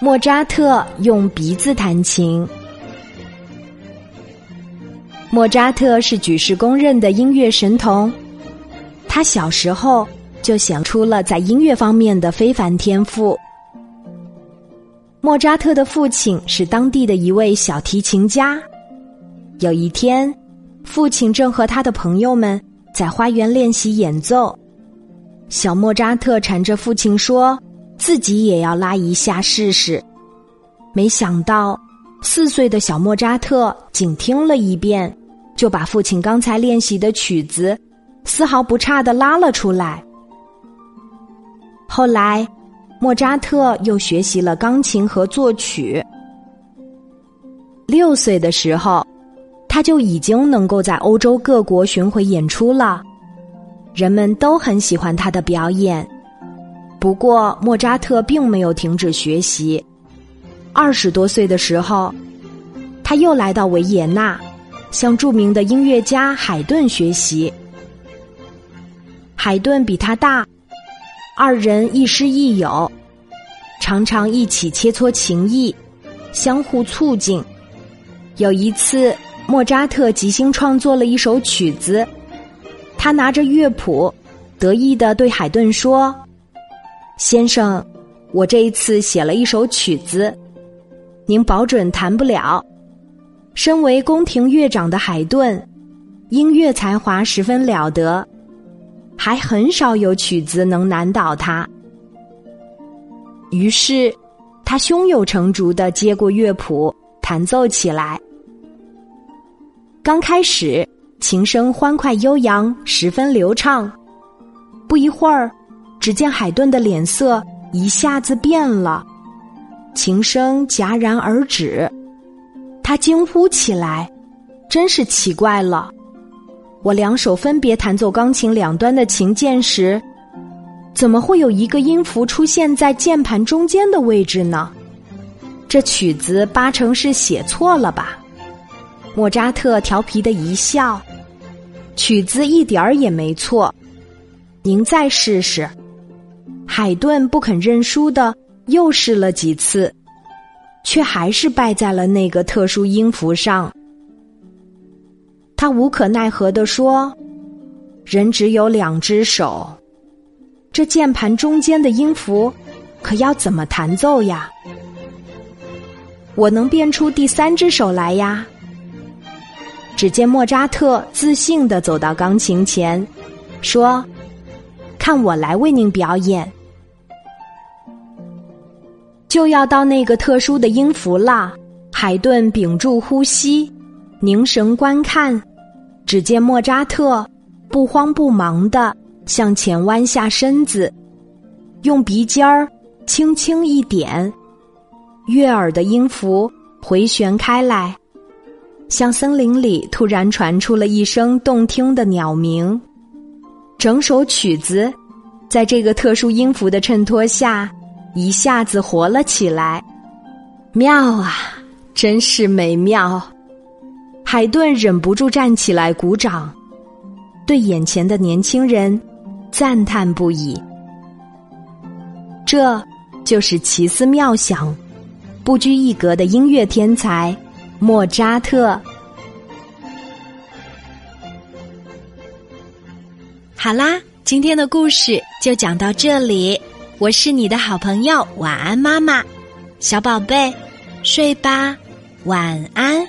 莫扎特用鼻子弹琴。莫扎特是举世公认的音乐神童，他小时候就显出了在音乐方面的非凡天赋。莫扎特的父亲是当地的一位小提琴家。有一天，父亲正和他的朋友们在花园练习演奏，小莫扎特缠着父亲说。自己也要拉一下试试，没想到四岁的小莫扎特仅听了一遍，就把父亲刚才练习的曲子丝毫不差的拉了出来。后来，莫扎特又学习了钢琴和作曲。六岁的时候，他就已经能够在欧洲各国巡回演出了，人们都很喜欢他的表演。不过，莫扎特并没有停止学习。二十多岁的时候，他又来到维也纳，向著名的音乐家海顿学习。海顿比他大，二人亦师亦友，常常一起切磋琴艺，相互促进。有一次，莫扎特即兴创作了一首曲子，他拿着乐谱，得意的对海顿说。先生，我这一次写了一首曲子，您保准弹不了。身为宫廷乐长的海顿，音乐才华十分了得，还很少有曲子能难倒他。于是，他胸有成竹的接过乐谱，弹奏起来。刚开始，琴声欢快悠扬，十分流畅。不一会儿。只见海顿的脸色一下子变了，琴声戛然而止，他惊呼起来：“真是奇怪了！我两手分别弹奏钢琴两端的琴键时，怎么会有一个音符出现在键盘中间的位置呢？这曲子八成是写错了吧？”莫扎特调皮的一笑：“曲子一点儿也没错，您再试试。”海顿不肯认输的，又试了几次，却还是败在了那个特殊音符上。他无可奈何的说：“人只有两只手，这键盘中间的音符，可要怎么弹奏呀？我能变出第三只手来呀！”只见莫扎特自信的走到钢琴前，说：“看我来为您表演。”就要到那个特殊的音符了，海顿屏住呼吸，凝神观看。只见莫扎特不慌不忙的向前弯下身子，用鼻尖儿轻轻一点，悦耳的音符回旋开来，像森林里突然传出了一声动听的鸟鸣。整首曲子在这个特殊音符的衬托下。一下子活了起来，妙啊，真是美妙！海顿忍不住站起来鼓掌，对眼前的年轻人赞叹不已。这就是奇思妙想、不拘一格的音乐天才莫扎特。好啦，今天的故事就讲到这里。我是你的好朋友，晚安，妈妈，小宝贝，睡吧，晚安。